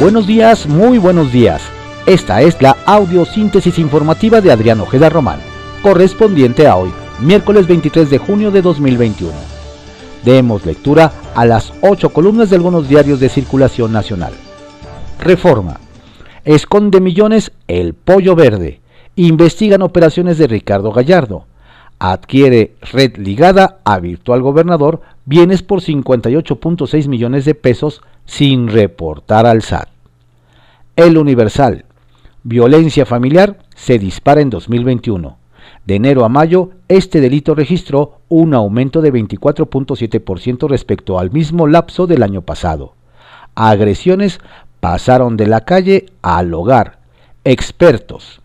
Buenos días, muy buenos días. Esta es la audiosíntesis informativa de Adrián Ojeda Román, correspondiente a hoy, miércoles 23 de junio de 2021. Demos lectura a las ocho columnas de algunos diarios de circulación nacional. Reforma. Esconde millones el pollo verde. Investigan operaciones de Ricardo Gallardo. Adquiere red ligada a virtual gobernador bienes por 58.6 millones de pesos sin reportar al SAT. El Universal. Violencia familiar se dispara en 2021. De enero a mayo, este delito registró un aumento de 24.7% respecto al mismo lapso del año pasado. Agresiones pasaron de la calle al hogar. Expertos.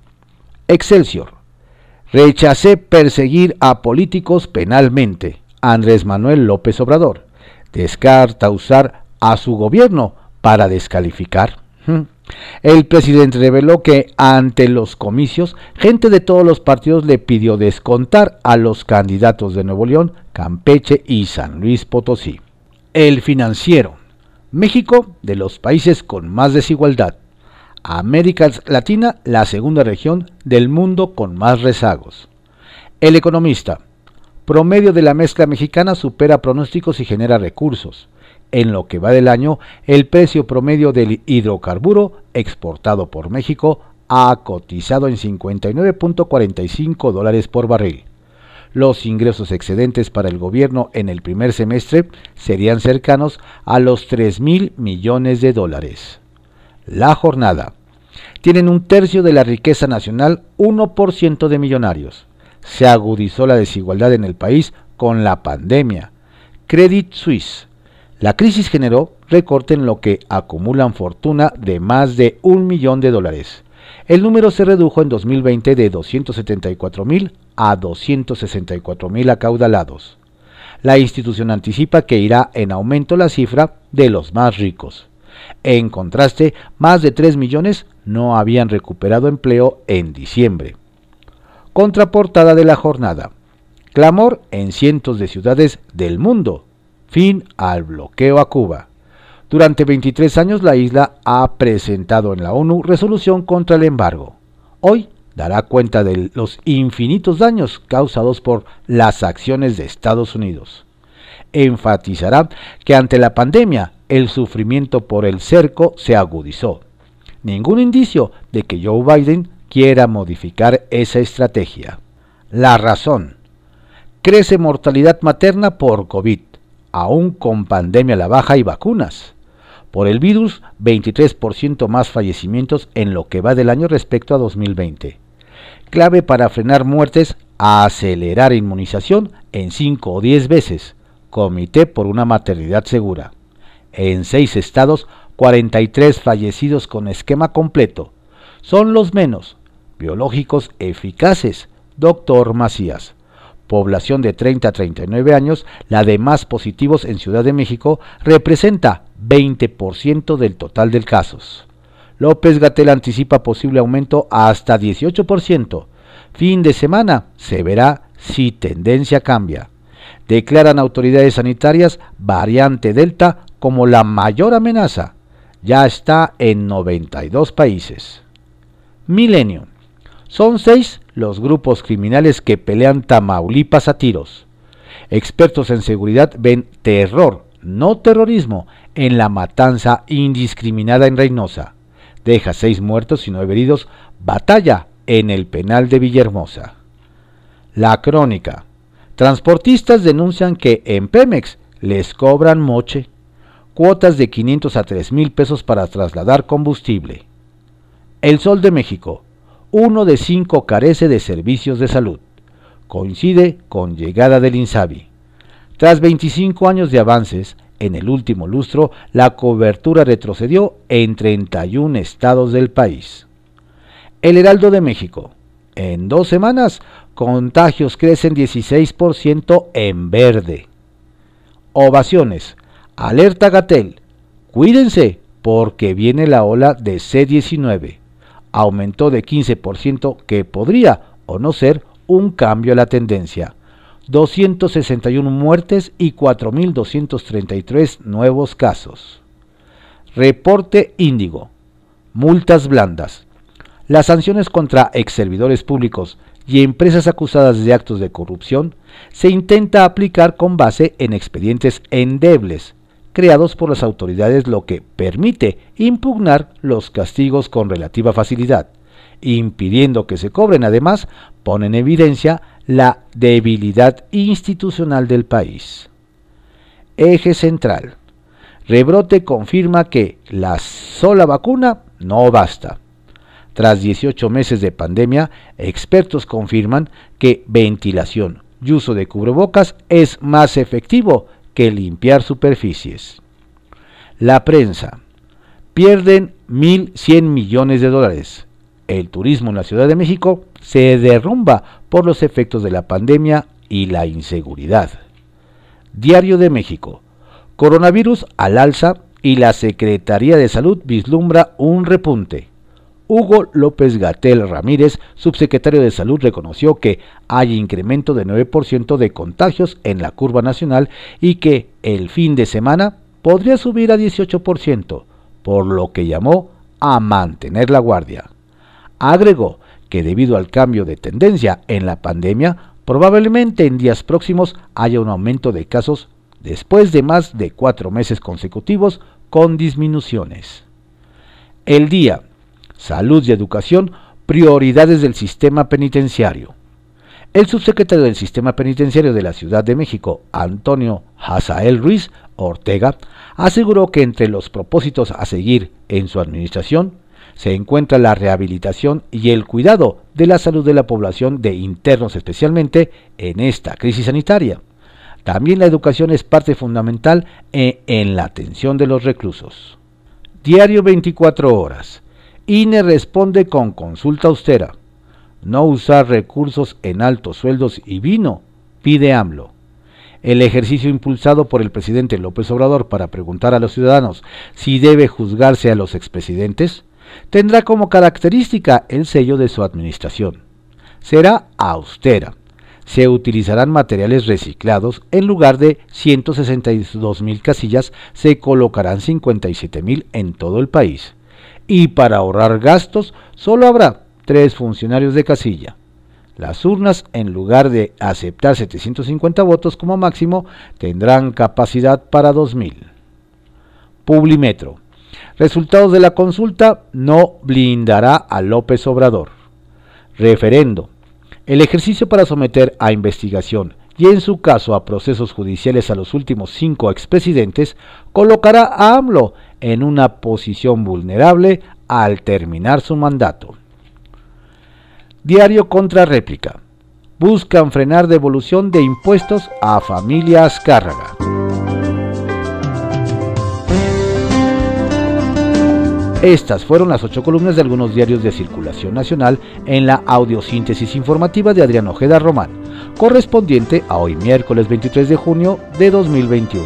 Excelsior. Rechacé perseguir a políticos penalmente. Andrés Manuel López Obrador. Descarta usar a su gobierno para descalificar. El presidente reveló que ante los comicios, gente de todos los partidos le pidió descontar a los candidatos de Nuevo León, Campeche y San Luis Potosí. El financiero. México, de los países con más desigualdad. América Latina, la segunda región del mundo con más rezagos. El economista. Promedio de la mezcla mexicana supera pronósticos y genera recursos en lo que va del año, el precio promedio del hidrocarburo exportado por México ha cotizado en 59.45 dólares por barril. Los ingresos excedentes para el gobierno en el primer semestre serían cercanos a los 3 mil millones de dólares. La jornada. Tienen un tercio de la riqueza nacional, 1% de millonarios. Se agudizó la desigualdad en el país con la pandemia. Credit Suisse la crisis generó recorte en lo que acumulan fortuna de más de un millón de dólares. El número se redujo en 2020 de 274 mil a 264 mil acaudalados. La institución anticipa que irá en aumento la cifra de los más ricos. En contraste, más de 3 millones no habían recuperado empleo en diciembre. Contraportada de la jornada. Clamor en cientos de ciudades del mundo fin al bloqueo a Cuba. Durante 23 años la isla ha presentado en la ONU resolución contra el embargo. Hoy dará cuenta de los infinitos daños causados por las acciones de Estados Unidos. Enfatizará que ante la pandemia el sufrimiento por el cerco se agudizó. Ningún indicio de que Joe Biden quiera modificar esa estrategia. La razón. Crece mortalidad materna por COVID aún con pandemia a la baja y vacunas. Por el virus, 23% más fallecimientos en lo que va del año respecto a 2020. Clave para frenar muertes, acelerar inmunización en 5 o 10 veces. Comité por una maternidad segura. En 6 estados, 43 fallecidos con esquema completo. Son los menos. Biológicos eficaces. Doctor Macías población de 30 a 39 años, la de más positivos en Ciudad de México, representa 20% del total de casos. López Gatel anticipa posible aumento hasta 18%. Fin de semana se verá si tendencia cambia. Declaran autoridades sanitarias variante Delta como la mayor amenaza. Ya está en 92 países. Milenio. Son seis los grupos criminales que pelean Tamaulipas a tiros. Expertos en seguridad ven terror, no terrorismo, en la matanza indiscriminada en Reynosa. Deja seis muertos y nueve heridos. Batalla en el penal de Villahermosa. La crónica. Transportistas denuncian que en Pemex les cobran moche. Cuotas de 500 a 3 mil pesos para trasladar combustible. El Sol de México uno de cinco carece de servicios de salud. Coincide con llegada del INSABI. Tras 25 años de avances, en el último lustro la cobertura retrocedió en 31 estados del país. El Heraldo de México. En dos semanas, contagios crecen 16% en verde. Ovaciones. Alerta Gatel. Cuídense porque viene la ola de C19 aumentó de 15% que podría o no ser un cambio a la tendencia. 261 muertes y 4.233 nuevos casos. Reporte Índigo. Multas blandas. Las sanciones contra ex servidores públicos y empresas acusadas de actos de corrupción se intenta aplicar con base en expedientes endebles creados por las autoridades lo que permite impugnar los castigos con relativa facilidad, impidiendo que se cobren además, pone en evidencia la debilidad institucional del país. Eje central. Rebrote confirma que la sola vacuna no basta. Tras 18 meses de pandemia, expertos confirman que ventilación y uso de cubrebocas es más efectivo que limpiar superficies. La prensa. Pierden 1.100 millones de dólares. El turismo en la Ciudad de México se derrumba por los efectos de la pandemia y la inseguridad. Diario de México. Coronavirus al alza y la Secretaría de Salud vislumbra un repunte. Hugo López Gatel Ramírez, subsecretario de Salud, reconoció que hay incremento de 9% de contagios en la curva nacional y que el fin de semana podría subir a 18%, por lo que llamó a mantener la guardia. Agregó que debido al cambio de tendencia en la pandemia, probablemente en días próximos haya un aumento de casos después de más de cuatro meses consecutivos con disminuciones. El día salud y educación, prioridades del sistema penitenciario. El subsecretario del Sistema Penitenciario de la Ciudad de México, Antonio Hazael Ruiz Ortega, aseguró que entre los propósitos a seguir en su administración se encuentra la rehabilitación y el cuidado de la salud de la población de internos especialmente en esta crisis sanitaria. También la educación es parte fundamental e, en la atención de los reclusos. Diario 24 horas. INE responde con consulta austera. No usar recursos en altos sueldos y vino, pide AMLO. El ejercicio impulsado por el presidente López Obrador para preguntar a los ciudadanos si debe juzgarse a los expresidentes tendrá como característica el sello de su administración. Será austera. Se utilizarán materiales reciclados. En lugar de 162 mil casillas, se colocarán 57 mil en todo el país y para ahorrar gastos solo habrá tres funcionarios de casilla. Las urnas, en lugar de aceptar 750 votos como máximo, tendrán capacidad para 2.000. Publimetro. Resultados de la consulta no blindará a López Obrador. Referendo. El ejercicio para someter a investigación y en su caso a procesos judiciales a los últimos cinco expresidentes colocará a AMLO en una posición vulnerable al terminar su mandato. Diario contra réplica. Buscan frenar devolución de impuestos a familia Azcárraga. Estas fueron las ocho columnas de algunos diarios de circulación nacional en la audiosíntesis informativa de Adrián Ojeda Román, correspondiente a hoy miércoles 23 de junio de 2021.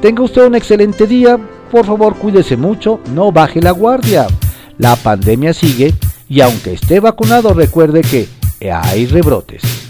Tenga usted un excelente día, por favor cuídese mucho, no baje la guardia. La pandemia sigue y aunque esté vacunado recuerde que hay rebrotes.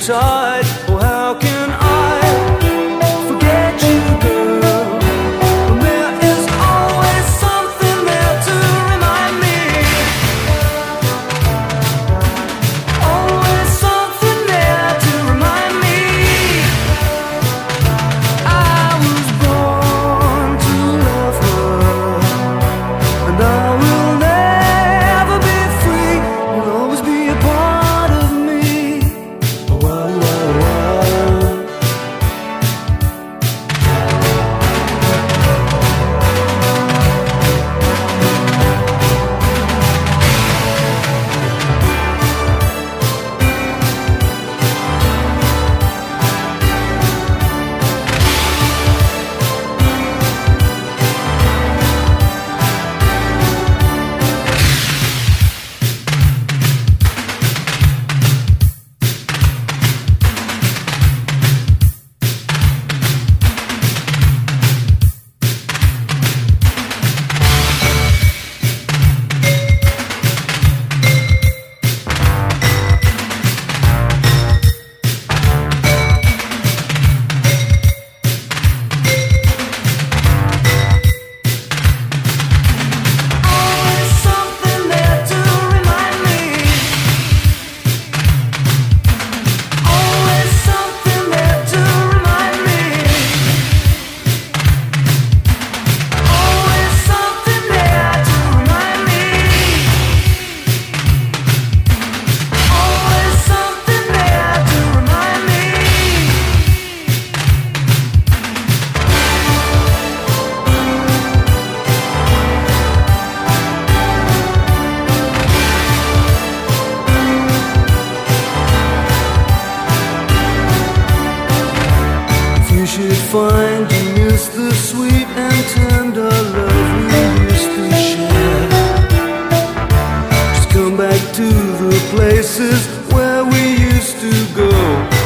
tight. Places where we used to go.